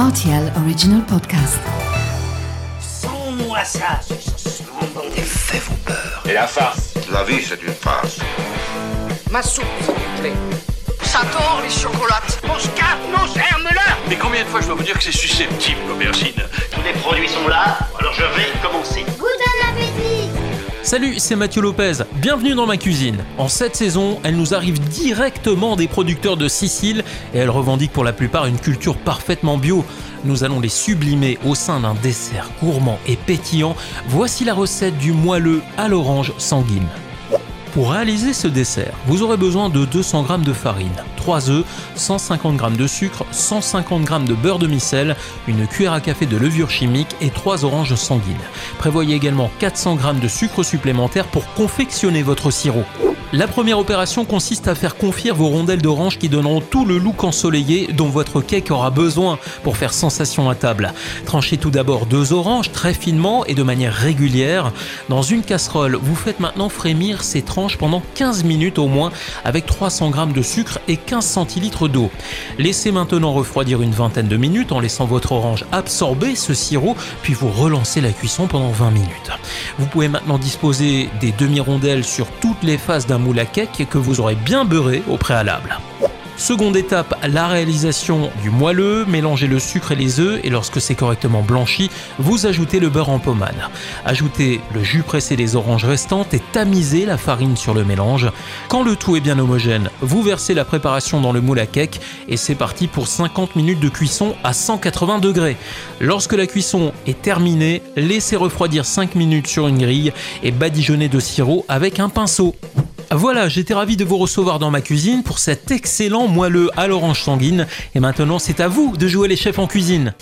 RTL Original Podcast. Sans-moi ça, Les faits vous peur. Et la farce La vie, c'est une farce. Ma soupe, s'il vous plaît. Ça tord les chocolates. Mon scarpe, mon germe-là Mais combien de fois je dois vous dire que c'est susceptible, l'aubergine? Tous les produits sont là, alors je vais commencer. Salut, c'est Mathieu Lopez. Bienvenue dans ma cuisine. En cette saison, elle nous arrive directement des producteurs de Sicile et elle revendique pour la plupart une culture parfaitement bio. Nous allons les sublimer au sein d'un dessert gourmand et pétillant. Voici la recette du moelleux à l'orange sanguine. Pour réaliser ce dessert, vous aurez besoin de 200 g de farine, 3 œufs, 150 g de sucre, 150 g de beurre de micelle, une cuillère à café de levure chimique et 3 oranges sanguines. Prévoyez également 400 g de sucre supplémentaire pour confectionner votre sirop. La première opération consiste à faire confire vos rondelles d'orange qui donneront tout le look ensoleillé dont votre cake aura besoin pour faire sensation à table. Tranchez tout d'abord deux oranges très finement et de manière régulière. Dans une casserole, vous faites maintenant frémir ces tranches pendant 15 minutes au moins avec 300 g de sucre et 15 centilitres d'eau. Laissez maintenant refroidir une vingtaine de minutes en laissant votre orange absorber ce sirop puis vous relancez la cuisson pendant 20 minutes. Vous pouvez maintenant disposer des demi-rondelles sur toutes les faces d'un moule à cake que vous aurez bien beurré au préalable. Seconde étape, la réalisation du moelleux. Mélangez le sucre et les œufs et lorsque c'est correctement blanchi, vous ajoutez le beurre en pommade. Ajoutez le jus pressé des oranges restantes et tamisez la farine sur le mélange. Quand le tout est bien homogène, vous versez la préparation dans le moule à cake et c'est parti pour 50 minutes de cuisson à 180 degrés. Lorsque la cuisson est terminée, laissez refroidir 5 minutes sur une grille et badigeonnez de sirop avec un pinceau. Voilà, j'étais ravi de vous recevoir dans ma cuisine pour cet excellent moelleux à l'orange sanguine. Et maintenant, c'est à vous de jouer les chefs en cuisine.